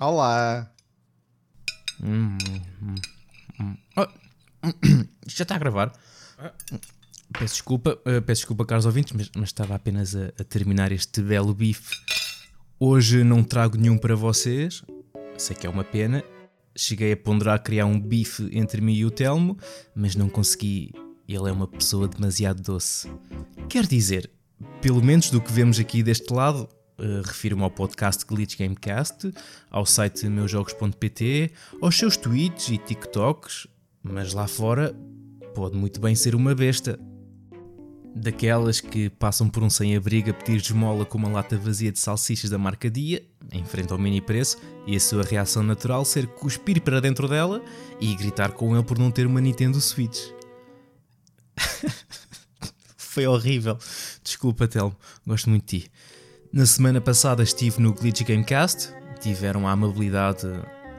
Olá! Já está a gravar. Peço desculpa, uh, peço desculpa, caros ouvintes, mas, mas estava apenas a, a, terminar este belo bife. Hoje não trago nenhum para vocês, sei que é uma pena. Cheguei a ponderar criar um bife entre mim e o Telmo, mas não consegui. Ele é uma pessoa demasiado doce. Quer dizer, pelo menos do que vemos aqui deste lado, Uh, refiro-me ao podcast Glitch Gamecast, ao site meusjogos.pt, aos seus tweets e TikToks, mas lá fora pode muito bem ser uma besta. Daquelas que passam por um sem-abrigo a pedir esmola com uma lata vazia de salsichas da marca Dia, em frente ao mini preço, e a sua reação natural ser cuspir para dentro dela e gritar com ele por não ter uma Nintendo Switch. Foi horrível. Desculpa, Telmo. Gosto muito de ti. Na semana passada estive no Glitch Gamecast, tiveram a amabilidade,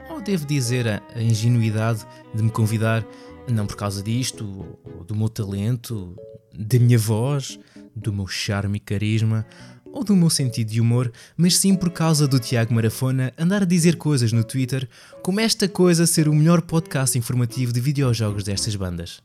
ou devo dizer a, ingenuidade, de me convidar, não por causa disto, ou do meu talento, da minha voz, do meu charme e carisma, ou do meu sentido de humor, mas sim por causa do Tiago Marafona andar a dizer coisas no Twitter como esta coisa ser o melhor podcast informativo de videojogos destas bandas.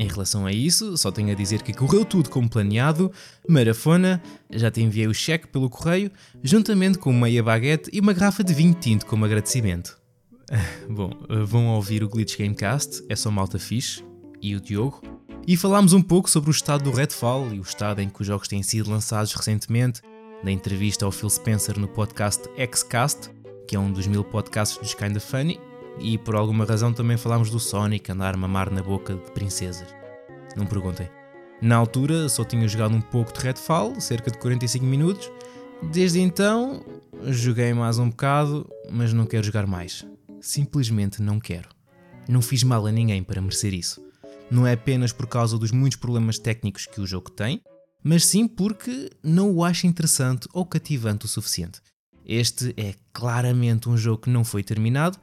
Em relação a isso, só tenho a dizer que correu tudo como planeado. Marafona, já te enviei o cheque pelo correio, juntamente com meia baguete e uma garrafa de vinho tinto como agradecimento. Bom, vão ouvir o Glitch Gamecast, é só malta fixe, e o Diogo. E falámos um pouco sobre o estado do Redfall e o estado em que os jogos têm sido lançados recentemente, na entrevista ao Phil Spencer no podcast Xcast, que é um dos mil podcasts dos Kinda Funny, e por alguma razão também falámos do Sonic andar mamar na boca de princesas. Não perguntem. Na altura só tinha jogado um pouco de Redfall, cerca de 45 minutos. Desde então joguei mais um bocado, mas não quero jogar mais. Simplesmente não quero. Não fiz mal a ninguém para merecer isso. Não é apenas por causa dos muitos problemas técnicos que o jogo tem, mas sim porque não o acho interessante ou cativante o suficiente. Este é claramente um jogo que não foi terminado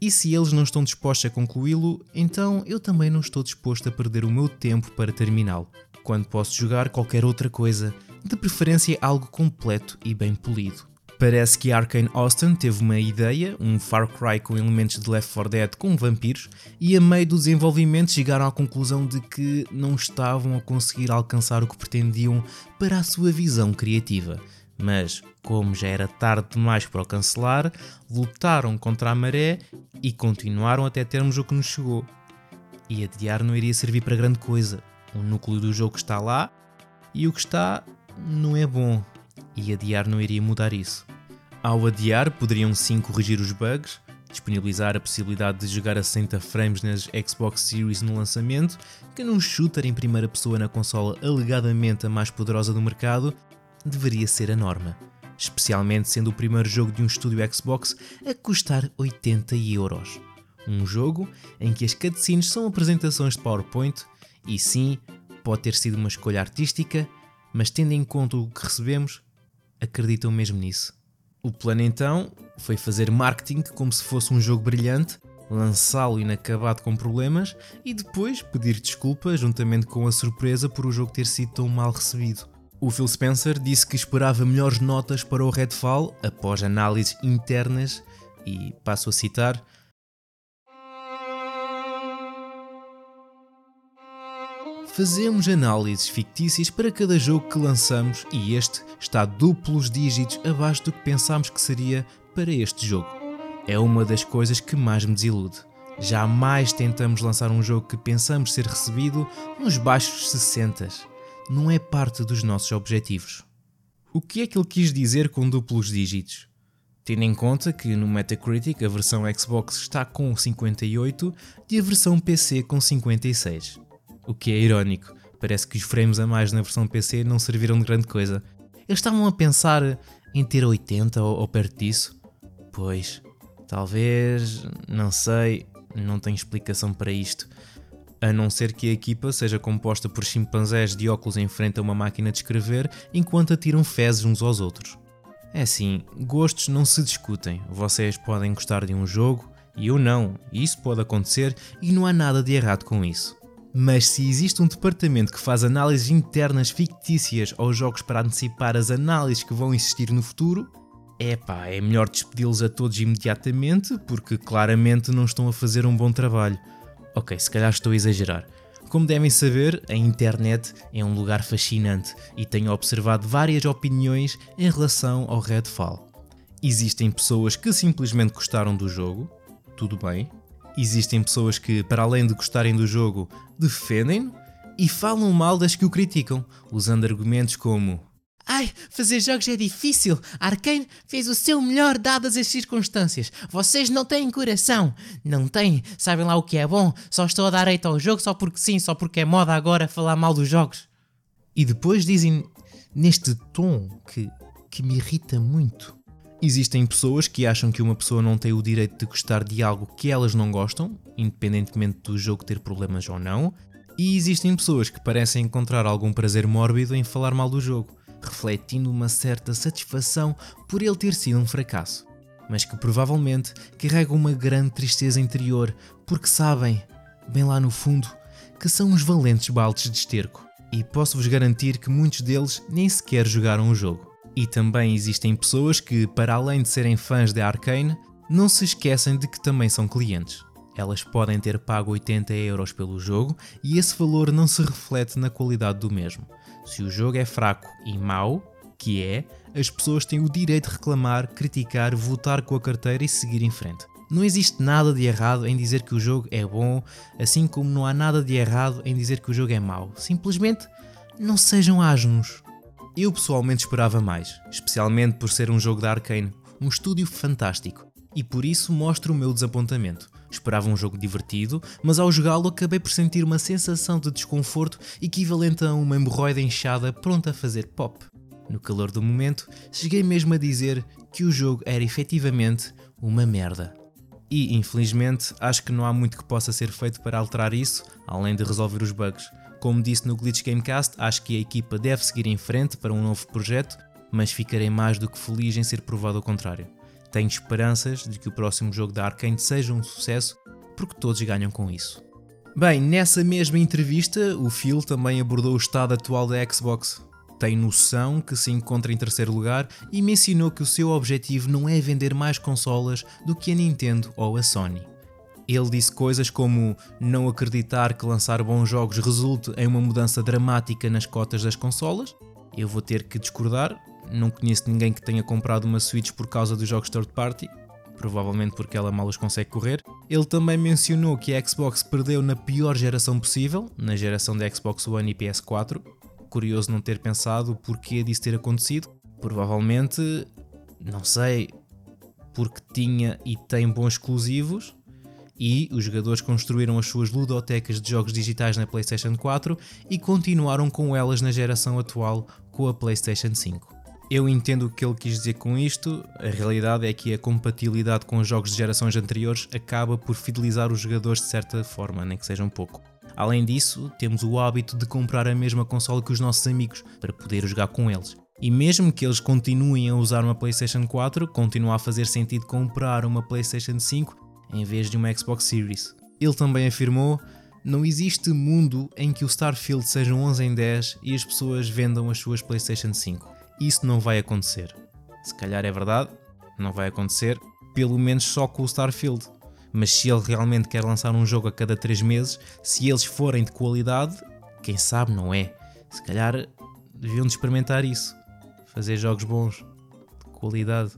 e se eles não estão dispostos a concluí-lo, então eu também não estou disposto a perder o meu tempo para terminá-lo, quando posso jogar qualquer outra coisa, de preferência algo completo e bem polido. Parece que Arkane Austin teve uma ideia, um Far Cry com elementos de Left 4 Dead com vampiros, e a meio do desenvolvimento chegaram à conclusão de que não estavam a conseguir alcançar o que pretendiam para a sua visão criativa. Mas, como já era tarde demais para o cancelar, lutaram contra a maré e continuaram até termos o que nos chegou. E adiar não iria servir para grande coisa. O núcleo do jogo está lá e o que está não é bom. E adiar não iria mudar isso. Ao adiar, poderiam sim corrigir os bugs, disponibilizar a possibilidade de jogar a 60 frames nas Xbox Series no lançamento, que num shooter em primeira pessoa na consola alegadamente a mais poderosa do mercado, deveria ser a norma, especialmente sendo o primeiro jogo de um estúdio Xbox a custar 80 euros. Um jogo em que as cutscenes são apresentações de PowerPoint e sim, pode ter sido uma escolha artística, mas tendo em conta o que recebemos, acreditam mesmo nisso. O plano então foi fazer marketing como se fosse um jogo brilhante, lançá-lo inacabado com problemas e depois pedir desculpa juntamente com a surpresa por o jogo ter sido tão mal recebido. O Phil Spencer disse que esperava melhores notas para o Redfall após análises internas e passo a citar. Fazemos análises fictícias para cada jogo que lançamos e este está duplos dígitos abaixo do que pensámos que seria para este jogo. É uma das coisas que mais me desilude. Jamais tentamos lançar um jogo que pensamos ser recebido nos baixos 60 não é parte dos nossos objetivos. O que é que ele quis dizer com duplos dígitos? Tendo em conta que no Metacritic a versão Xbox está com 58 e a versão PC com 56. O que é irónico, parece que os frames a mais na versão PC não serviram de grande coisa. Eles estavam a pensar em ter 80 ou, ou perto disso? Pois, talvez, não sei, não tenho explicação para isto a não ser que a equipa seja composta por chimpanzés de óculos em frente a uma máquina de escrever enquanto atiram fezes uns aos outros. É assim, gostos não se discutem. Vocês podem gostar de um jogo e eu não, isso pode acontecer e não há nada de errado com isso. Mas se existe um departamento que faz análises internas fictícias aos jogos para antecipar as análises que vão existir no futuro, é pá, é melhor despedi-los a todos imediatamente porque claramente não estão a fazer um bom trabalho. Ok, se calhar estou a exagerar. Como devem saber, a internet é um lugar fascinante e tenho observado várias opiniões em relação ao Redfall. Existem pessoas que simplesmente gostaram do jogo, tudo bem. Existem pessoas que, para além de gostarem do jogo, defendem-no e falam mal das que o criticam, usando argumentos como Ai, fazer jogos é difícil. Arkane fez o seu melhor dadas as circunstâncias. Vocês não têm coração. Não têm. Sabem lá o que é bom. Só estou a dar eito ao jogo só porque sim, só porque é moda agora falar mal dos jogos. E depois dizem neste tom que, que me irrita muito. Existem pessoas que acham que uma pessoa não tem o direito de gostar de algo que elas não gostam, independentemente do jogo ter problemas ou não, e existem pessoas que parecem encontrar algum prazer mórbido em falar mal do jogo refletindo uma certa satisfação por ele ter sido um fracasso, mas que provavelmente carregam uma grande tristeza interior porque sabem, bem lá no fundo, que são uns valentes baldes de esterco. E posso-vos garantir que muitos deles nem sequer jogaram o jogo. E também existem pessoas que, para além de serem fãs de Arkane, não se esquecem de que também são clientes. Elas podem ter pago 80 euros pelo jogo e esse valor não se reflete na qualidade do mesmo. Se o jogo é fraco e mau, que é, as pessoas têm o direito de reclamar, criticar, votar com a carteira e seguir em frente. Não existe nada de errado em dizer que o jogo é bom, assim como não há nada de errado em dizer que o jogo é mau. Simplesmente não sejam asnos. Eu pessoalmente esperava mais, especialmente por ser um jogo da Arkane, um estúdio fantástico, e por isso mostro o meu desapontamento. Esperava um jogo divertido, mas ao jogá-lo acabei por sentir uma sensação de desconforto equivalente a uma hemorroida inchada pronta a fazer pop. No calor do momento, cheguei mesmo a dizer que o jogo era efetivamente uma merda. E, infelizmente, acho que não há muito que possa ser feito para alterar isso, além de resolver os bugs. Como disse no Glitch Gamecast, acho que a equipa deve seguir em frente para um novo projeto, mas ficarei mais do que feliz em ser provado ao contrário. Tenho esperanças de que o próximo jogo da Arkane seja um sucesso, porque todos ganham com isso. Bem, nessa mesma entrevista, o Phil também abordou o estado atual da Xbox. Tem noção que se encontra em terceiro lugar e mencionou que o seu objetivo não é vender mais consolas do que a Nintendo ou a Sony. Ele disse coisas como não acreditar que lançar bons jogos resulte em uma mudança dramática nas cotas das consolas. Eu vou ter que discordar, não conheço ninguém que tenha comprado uma Switch por causa dos jogos third party, provavelmente porque ela mal os consegue correr. Ele também mencionou que a Xbox perdeu na pior geração possível, na geração da Xbox One e PS4. Curioso não ter pensado o porquê disso ter acontecido. Provavelmente, não sei, porque tinha e tem bons exclusivos e os jogadores construíram as suas ludotecas de jogos digitais na PlayStation 4 e continuaram com elas na geração atual com a PlayStation 5. Eu entendo o que ele quis dizer com isto. A realidade é que a compatibilidade com os jogos de gerações anteriores acaba por fidelizar os jogadores de certa forma, nem que seja um pouco. Além disso, temos o hábito de comprar a mesma consola que os nossos amigos para poder jogar com eles. E mesmo que eles continuem a usar uma PlayStation 4, continua a fazer sentido comprar uma PlayStation 5 em vez de uma Xbox Series. Ele também afirmou: não existe mundo em que o Starfield seja 11 em 10 e as pessoas vendam as suas PlayStation 5 isso não vai acontecer. Se calhar é verdade, não vai acontecer, pelo menos só com o Starfield. Mas se ele realmente quer lançar um jogo a cada 3 meses, se eles forem de qualidade, quem sabe não é. Se calhar deviam de experimentar isso. Fazer jogos bons, de qualidade.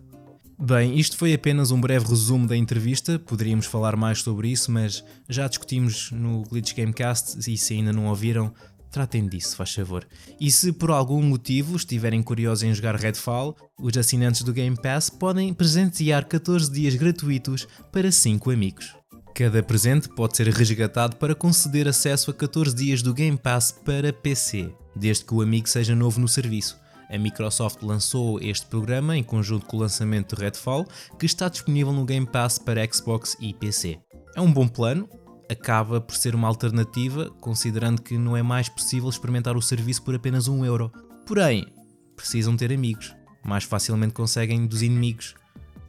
Bem, isto foi apenas um breve resumo da entrevista, poderíamos falar mais sobre isso, mas já discutimos no Glitch Gamecast e se ainda não ouviram, tratem disso, faz favor. E se por algum motivo estiverem curiosos em jogar Redfall, os assinantes do Game Pass podem presentear 14 dias gratuitos para 5 amigos. Cada presente pode ser resgatado para conceder acesso a 14 dias do Game Pass para PC, desde que o amigo seja novo no serviço. A Microsoft lançou este programa em conjunto com o lançamento de Redfall, que está disponível no Game Pass para Xbox e PC. É um bom plano, acaba por ser uma alternativa, considerando que não é mais possível experimentar o serviço por apenas um euro. Porém, precisam ter amigos. Mais facilmente conseguem dos inimigos.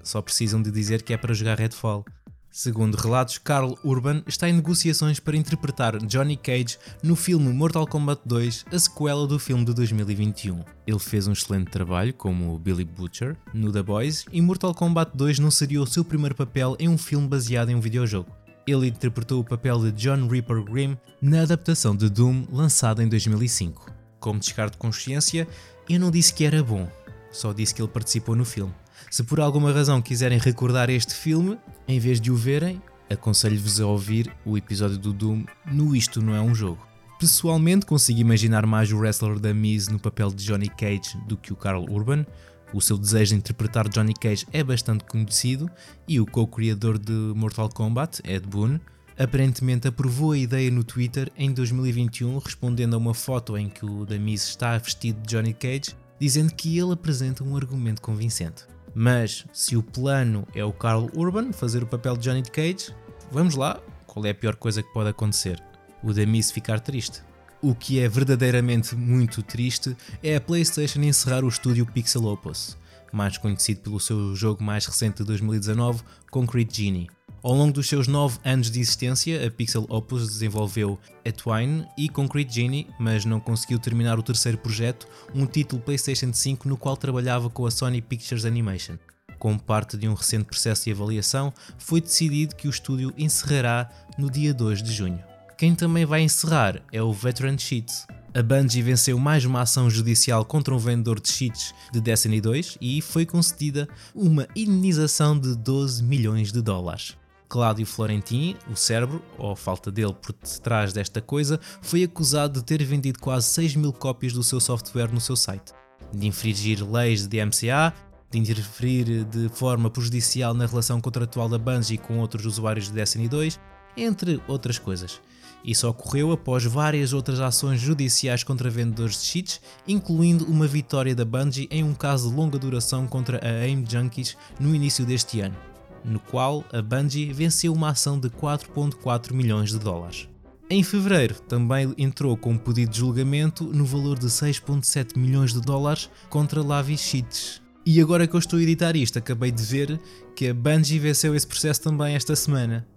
Só precisam de dizer que é para jogar Redfall. Segundo relatos, Carl Urban está em negociações para interpretar Johnny Cage no filme Mortal Kombat 2, a sequela do filme de 2021. Ele fez um excelente trabalho como Billy Butcher no The Boys e Mortal Kombat 2 não seria o seu primeiro papel em um filme baseado em um videojogo. Ele interpretou o papel de John Reaper Grimm na adaptação de Doom lançada em 2005. Como descargo de consciência, eu não disse que era bom, só disse que ele participou no filme. Se por alguma razão quiserem recordar este filme, em vez de o verem, aconselho-vos a ouvir o episódio do Doom no Isto Não É Um Jogo. Pessoalmente, consigo imaginar mais o wrestler da Miz no papel de Johnny Cage do que o Carl Urban. O seu desejo de interpretar Johnny Cage é bastante conhecido e o co-criador de Mortal Kombat, Ed Boon, aparentemente aprovou a ideia no Twitter em 2021, respondendo a uma foto em que o Miz está vestido de Johnny Cage, dizendo que ele apresenta um argumento convincente. Mas se o plano é o Carl Urban fazer o papel de Johnny Cage, vamos lá, qual é a pior coisa que pode acontecer? O Demis ficar triste. O que é verdadeiramente muito triste é a PlayStation encerrar o estúdio Pixel Opus, mais conhecido pelo seu jogo mais recente de 2019, Concrete Genie. Ao longo dos seus 9 anos de existência, a Pixel Opus desenvolveu Etwine e Concrete Genie, mas não conseguiu terminar o terceiro projeto, um título PlayStation 5 no qual trabalhava com a Sony Pictures Animation. Como parte de um recente processo de avaliação, foi decidido que o estúdio encerrará no dia 2 de junho. Quem também vai encerrar é o Veteran Cheats. A Bungie venceu mais uma ação judicial contra um vendedor de cheats de Destiny 2 e foi concedida uma indenização de 12 milhões de dólares. Cláudio Florentin, o cérebro, ou falta dele por detrás desta coisa, foi acusado de ter vendido quase 6 mil cópias do seu software no seu site, de infringir leis de DMCA, de interferir de forma prejudicial na relação contratual da Bungie com outros usuários de Destiny 2, entre outras coisas. Isso ocorreu após várias outras ações judiciais contra vendedores de cheats, incluindo uma vitória da Bungie em um caso de longa duração contra a AIM Junkies no início deste ano no qual a Bungie venceu uma ação de 4,4 milhões de dólares. Em fevereiro, também entrou com um pedido de julgamento no valor de 6,7 milhões de dólares contra Lavi Sheets. E agora que eu estou a editar isto, acabei de ver que a Bungie venceu esse processo também esta semana.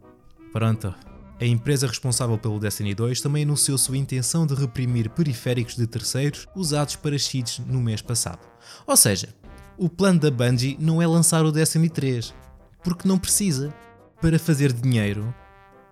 Pronto. A empresa responsável pelo Destiny 2 também anunciou sua intenção de reprimir periféricos de terceiros usados para cheats no mês passado. Ou seja, o plano da Bungie não é lançar o Destiny 3, porque não precisa. Para fazer dinheiro,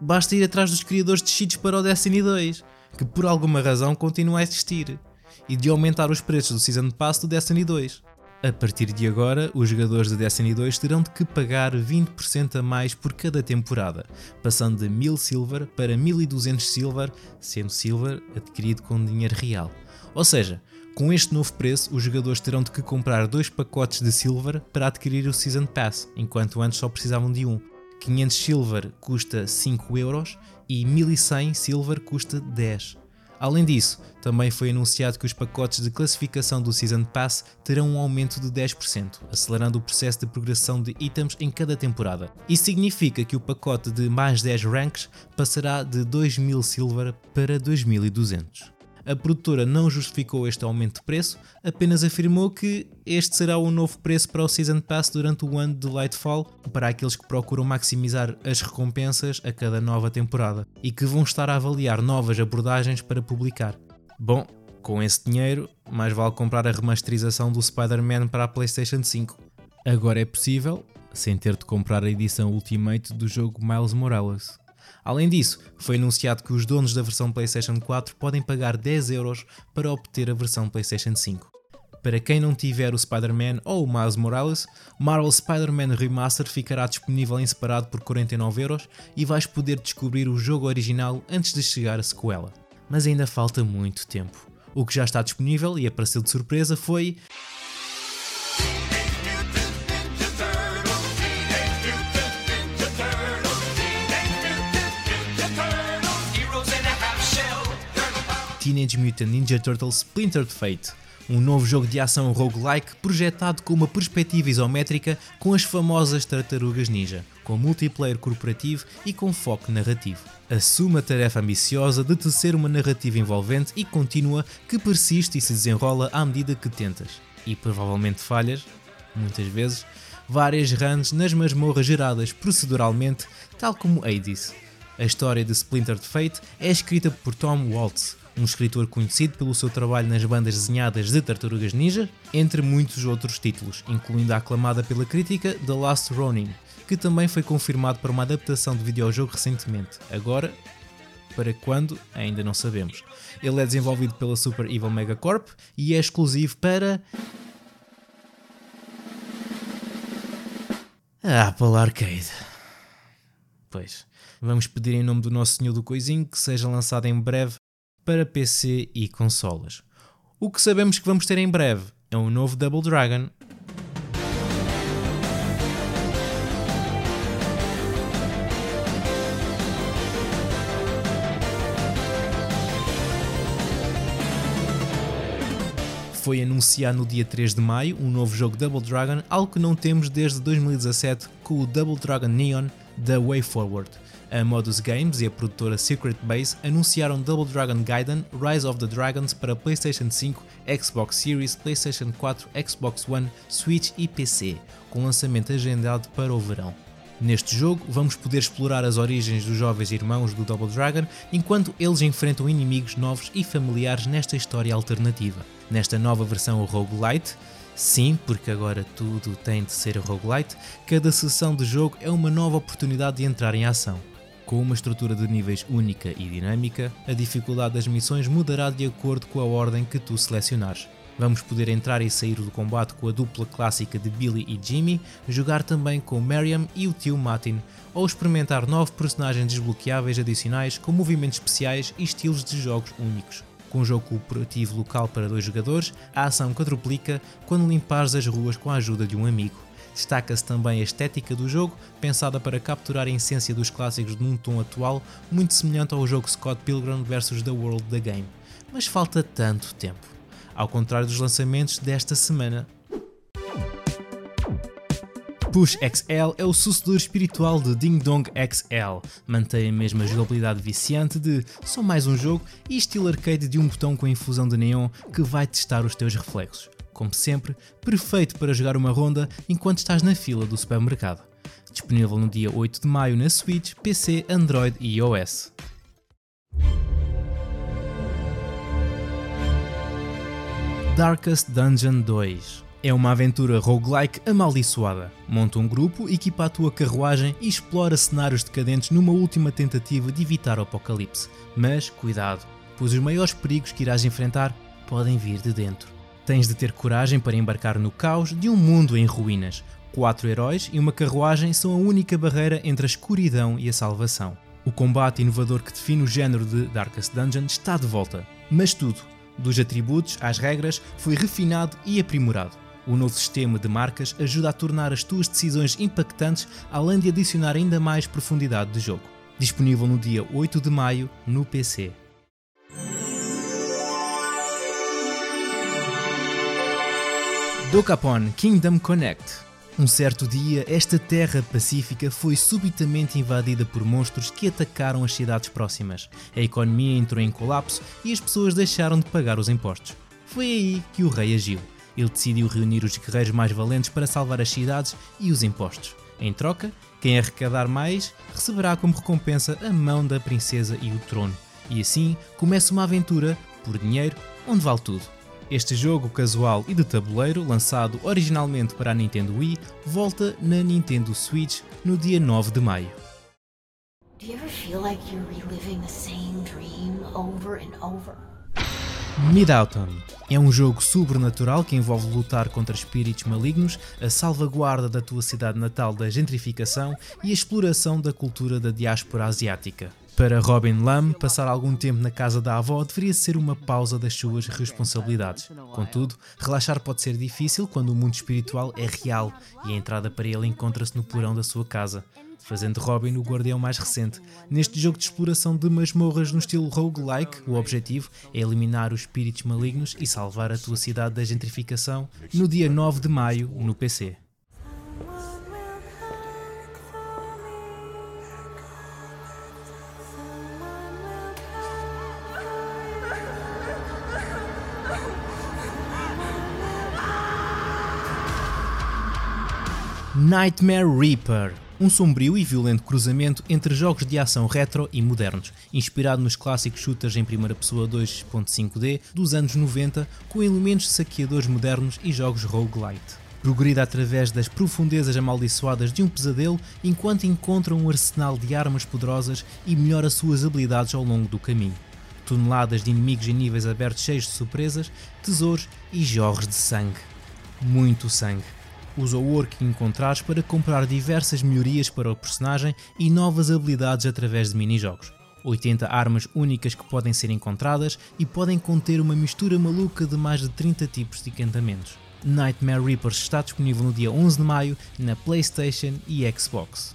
basta ir atrás dos criadores de cheats para o Destiny 2, que por alguma razão continua a existir, e de aumentar os preços do Season Pass do Destiny 2. A partir de agora, os jogadores de Destiny 2 terão de que pagar 20% a mais por cada temporada, passando de 1000 silver para 1200 silver, sendo silver adquirido com dinheiro real. Ou seja, com este novo preço, os jogadores terão de que comprar dois pacotes de Silver para adquirir o Season Pass, enquanto antes só precisavam de um. 500 Silver custa 5 euros e 1100 Silver custa 10. Além disso, também foi anunciado que os pacotes de classificação do Season Pass terão um aumento de 10%, acelerando o processo de progressão de itens em cada temporada. Isso significa que o pacote de mais 10 ranks passará de 2000 Silver para 2200. A produtora não justificou este aumento de preço, apenas afirmou que este será o novo preço para o Season Pass durante o ano de Lightfall para aqueles que procuram maximizar as recompensas a cada nova temporada e que vão estar a avaliar novas abordagens para publicar. Bom, com esse dinheiro, mais vale comprar a remasterização do Spider-Man para a PlayStation 5. Agora é possível, sem ter de comprar a edição Ultimate do jogo Miles Morales. Além disso, foi anunciado que os donos da versão PlayStation 4 podem pagar 10 euros para obter a versão PlayStation 5. Para quem não tiver o Spider-Man ou o Miles Morales, Marvel Spider-Man Remaster ficará disponível em separado por 49 euros e vais poder descobrir o jogo original antes de chegar a sequela. Mas ainda falta muito tempo. O que já está disponível e apareceu de surpresa foi Teenage Mutant Ninja Turtles Splintered Fate, um novo jogo de ação roguelike projetado com uma perspectiva isométrica com as famosas tartarugas ninja, com multiplayer corporativo e com foco narrativo. Assume a tarefa ambiciosa de tecer uma narrativa envolvente e contínua que persiste e se desenrola à medida que tentas, e provavelmente falhas, muitas vezes, várias runs nas masmorras geradas proceduralmente tal como Hades. A história de Splintered Fate é escrita por Tom Waltz, um escritor conhecido pelo seu trabalho nas bandas desenhadas de Tartarugas Ninja, entre muitos outros títulos, incluindo a aclamada pela crítica The Last Ronin, que também foi confirmado para uma adaptação de videojogo recentemente. Agora, para quando, ainda não sabemos. Ele é desenvolvido pela Super Evil Megacorp e é exclusivo para. A Apple Arcade. Pois, vamos pedir em nome do Nosso Senhor do Coisinho que seja lançado em breve para PC e consolas. O que sabemos que vamos ter em breve é um novo Double Dragon foi anunciar no dia 3 de maio um novo jogo Double Dragon, algo que não temos desde 2017 com o Double Dragon Neon da Way Forward. A Modus Games e a produtora Secret Base anunciaram Double Dragon Gaiden Rise of the Dragons para PlayStation 5, Xbox Series, PlayStation 4, Xbox One, Switch e PC, com lançamento agendado para o verão. Neste jogo, vamos poder explorar as origens dos jovens irmãos do Double Dragon enquanto eles enfrentam inimigos novos e familiares nesta história alternativa. Nesta nova versão roguelite, sim, porque agora tudo tem de ser roguelite, cada sessão de jogo é uma nova oportunidade de entrar em ação. Com uma estrutura de níveis única e dinâmica, a dificuldade das missões mudará de acordo com a ordem que tu selecionares. Vamos poder entrar e sair do combate com a dupla clássica de Billy e Jimmy, jogar também com Mariam e o tio Martin, ou experimentar novos personagens desbloqueáveis adicionais com movimentos especiais e estilos de jogos únicos. Com um jogo cooperativo local para dois jogadores, a ação quadruplica quando limpares as ruas com a ajuda de um amigo. Destaca-se também a estética do jogo, pensada para capturar a essência dos clássicos num tom atual, muito semelhante ao jogo Scott Pilgrim vs The World da Game. Mas falta tanto tempo ao contrário dos lançamentos desta semana. Push XL é o sucedor espiritual de Ding Dong XL. Mantém a mesma jogabilidade viciante de só mais um jogo e estilo arcade de um botão com infusão de neon que vai testar os teus reflexos. Como sempre, perfeito para jogar uma ronda enquanto estás na fila do supermercado. Disponível no dia 8 de maio na Switch, PC, Android e iOS. Darkest Dungeon 2 é uma aventura roguelike amaldiçoada. Monta um grupo, equipa a tua carruagem e explora cenários decadentes numa última tentativa de evitar o apocalipse. Mas cuidado, pois os maiores perigos que irás enfrentar podem vir de dentro. Tens de ter coragem para embarcar no caos de um mundo em ruínas. Quatro heróis e uma carruagem são a única barreira entre a escuridão e a salvação. O combate inovador que define o género de Darkest Dungeon está de volta. Mas tudo, dos atributos às regras, foi refinado e aprimorado. O novo sistema de marcas ajuda a tornar as tuas decisões impactantes, além de adicionar ainda mais profundidade de jogo. Disponível no dia 8 de maio no PC. Dokapon Kingdom Connect um certo dia, esta terra pacífica foi subitamente invadida por monstros que atacaram as cidades próximas. A economia entrou em colapso e as pessoas deixaram de pagar os impostos. Foi aí que o rei agiu. Ele decidiu reunir os guerreiros mais valentes para salvar as cidades e os impostos. Em troca, quem arrecadar mais receberá como recompensa a mão da princesa e o trono. E assim começa uma aventura, por dinheiro, onde vale tudo. Este jogo casual e de tabuleiro, lançado originalmente para a Nintendo Wii, volta na Nintendo Switch no dia 9 de maio. Mid-Autumn é um jogo sobrenatural que envolve lutar contra espíritos malignos, a salvaguarda da tua cidade natal da gentrificação e a exploração da cultura da diáspora asiática. Para Robin Lam, passar algum tempo na casa da avó deveria ser uma pausa das suas responsabilidades. Contudo, relaxar pode ser difícil quando o mundo espiritual é real e a entrada para ele encontra-se no porão da sua casa, fazendo Robin o guardião mais recente. Neste jogo de exploração de masmorras no estilo roguelike, o objetivo é eliminar os espíritos malignos e salvar a tua cidade da gentrificação no dia 9 de maio no PC. Nightmare Reaper um sombrio e violento cruzamento entre jogos de ação retro e modernos, inspirado nos clássicos shooters em primeira pessoa 2.5D dos anos 90, com elementos saqueadores modernos e jogos roguelite. Progrida através das profundezas amaldiçoadas de um pesadelo enquanto encontra um arsenal de armas poderosas e melhora suas habilidades ao longo do caminho. Toneladas de inimigos em níveis abertos cheios de surpresas, tesouros e jorros de sangue. Muito sangue. Usa o ouro que encontrares para comprar diversas melhorias para o personagem e novas habilidades através de minijogos. 80 armas únicas que podem ser encontradas e podem conter uma mistura maluca de mais de 30 tipos de encantamentos. Nightmare Reapers está disponível no dia 11 de maio na PlayStation e Xbox.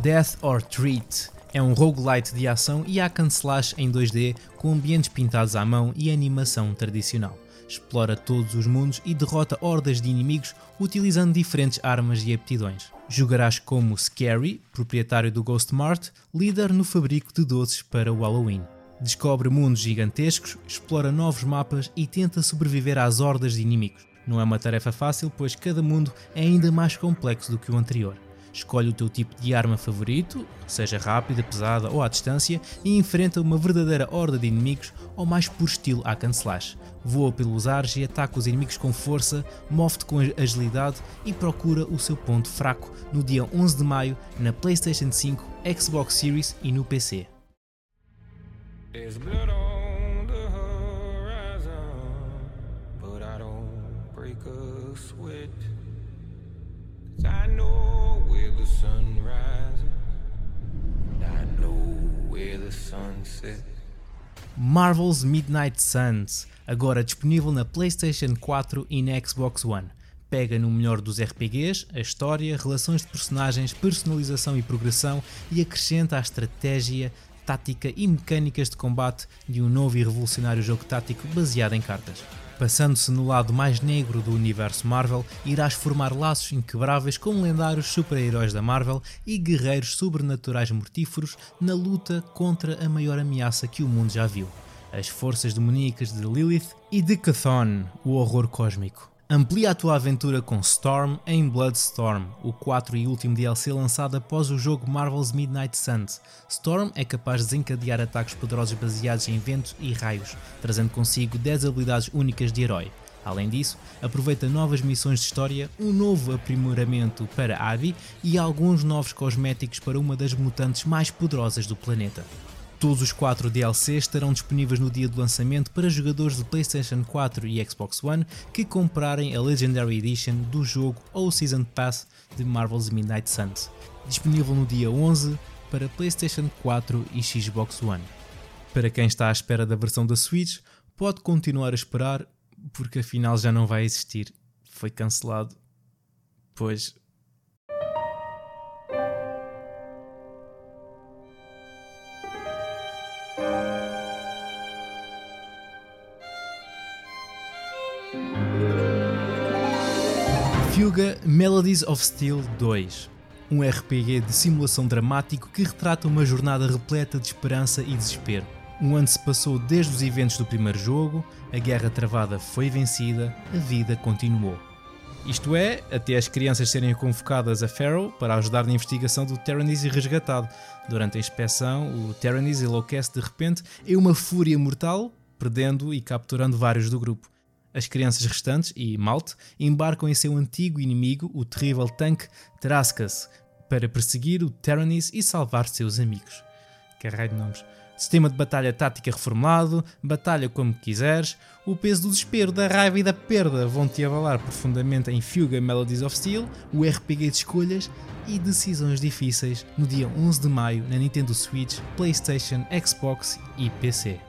Death or Treat é um roguelite de ação e hack and slash em 2D com ambientes pintados à mão e animação tradicional explora todos os mundos e derrota hordas de inimigos utilizando diferentes armas e aptidões. Jogarás como Scary, proprietário do Ghost Mart, líder no fabrico de doces para o Halloween. Descobre mundos gigantescos, explora novos mapas e tenta sobreviver às hordas de inimigos. Não é uma tarefa fácil, pois cada mundo é ainda mais complexo do que o anterior. Escolhe o teu tipo de arma favorito, seja rápida, pesada ou à distância, e enfrenta uma verdadeira horda de inimigos ou mais por estilo hack and slash. Voa pelos ares e ataca os inimigos com força, move-te com agilidade e procura o seu ponto fraco no dia 11 de maio na PlayStation 5, Xbox Series e no PC. Marvel's Midnight Suns, agora disponível na PlayStation 4 e na Xbox One. Pega no melhor dos RPGs, a história, relações de personagens, personalização e progressão e acrescenta a estratégia, tática e mecânicas de combate de um novo e revolucionário jogo tático baseado em cartas. Passando-se no lado mais negro do universo Marvel, irás formar laços inquebráveis com lendários super-heróis da Marvel e guerreiros sobrenaturais mortíferos na luta contra a maior ameaça que o mundo já viu: as forças demoníacas de Lilith e de Chthon, o horror cósmico. Amplia a tua aventura com Storm em Bloodstorm, o 4 e último DLC lançado após o jogo Marvel's Midnight Suns. Storm é capaz de desencadear ataques poderosos baseados em ventos e raios, trazendo consigo 10 habilidades únicas de herói. Além disso, aproveita novas missões de história, um novo aprimoramento para Abby e alguns novos cosméticos para uma das mutantes mais poderosas do planeta. Todos os 4 DLCs estarão disponíveis no dia do lançamento para jogadores de PlayStation 4 e Xbox One que comprarem a Legendary Edition do jogo ou o Season Pass de Marvel's Midnight Suns, disponível no dia 11 para PlayStation 4 e Xbox One. Para quem está à espera da versão da Switch, pode continuar a esperar porque afinal já não vai existir. Foi cancelado. Pois Fuga Melodies of Steel 2, um RPG de simulação dramático que retrata uma jornada repleta de esperança e desespero. Um ano se passou desde os eventos do primeiro jogo, a guerra travada foi vencida, a vida continuou. Isto é, até as crianças serem convocadas a Pharaoh para ajudar na investigação do Terranese resgatado. Durante a inspeção, o Terranese enlouquece de repente em uma fúria mortal, perdendo e capturando vários do grupo. As crianças restantes e Malte embarcam em seu antigo inimigo, o terrível tanque Traskas, para perseguir o Terranis e salvar seus amigos. Carrei de nomes. Sistema de batalha tática reformulado, batalha como quiseres, o peso do desespero, da raiva e da perda vão-te abalar profundamente em Fuga Melodies of Steel, o RPG de escolhas e decisões difíceis no dia 11 de maio na Nintendo Switch, PlayStation, Xbox e PC.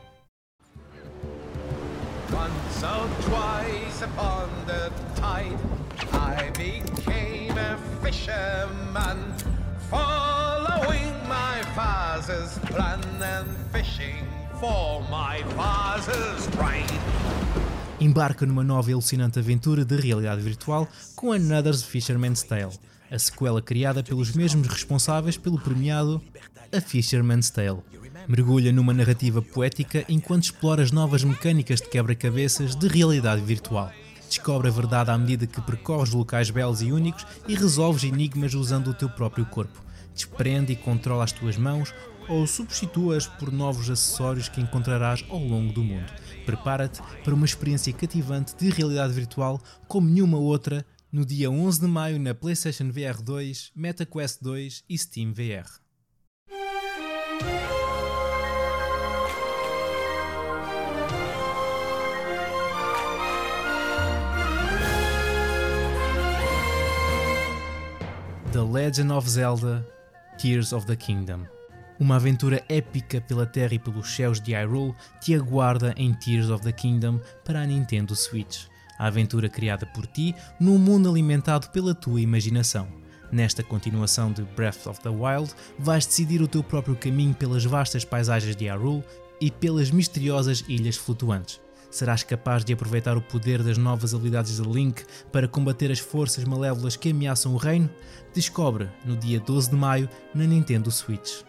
Embarca numa nova e alucinante aventura de realidade virtual com Another's Fisherman's Tale, a sequela criada pelos mesmos responsáveis pelo premiado A Fisherman's Tale mergulha numa narrativa poética enquanto explora as novas mecânicas de quebra-cabeças de realidade virtual. Descobre a verdade à medida que percorres locais belos e únicos e resolves enigmas usando o teu próprio corpo. Desprende e controla as tuas mãos ou substitua-as por novos acessórios que encontrarás ao longo do mundo. Prepara-te para uma experiência cativante de realidade virtual como nenhuma outra no dia 11 de maio na PlayStation VR 2, MetaQuest 2 e Steam VR. The Legend of Zelda Tears of the Kingdom. Uma aventura épica pela terra e pelos céus de Hyrule te aguarda em Tears of the Kingdom para a Nintendo Switch. A aventura criada por ti num mundo alimentado pela tua imaginação. Nesta continuação de Breath of the Wild, vais decidir o teu próprio caminho pelas vastas paisagens de Hyrule e pelas misteriosas ilhas flutuantes. Serás capaz de aproveitar o poder das novas habilidades de Link para combater as forças malévolas que ameaçam o reino? Descobre no dia 12 de maio na Nintendo Switch.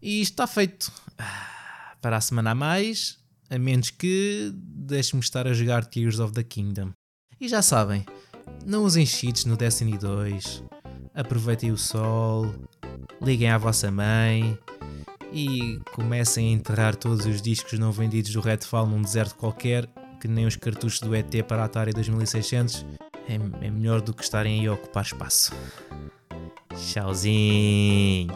E está feito. Para a semana a mais, a menos que deixe-me estar a jogar Tears of the Kingdom. E já sabem, não usem cheats no Destiny 2. Aproveitem o sol, liguem à vossa mãe e comecem a enterrar todos os discos não vendidos do Redfall num deserto qualquer, que nem os cartuchos do ET para a Atari 2600. É, é melhor do que estarem aí a ocupar espaço. Tchauzinho.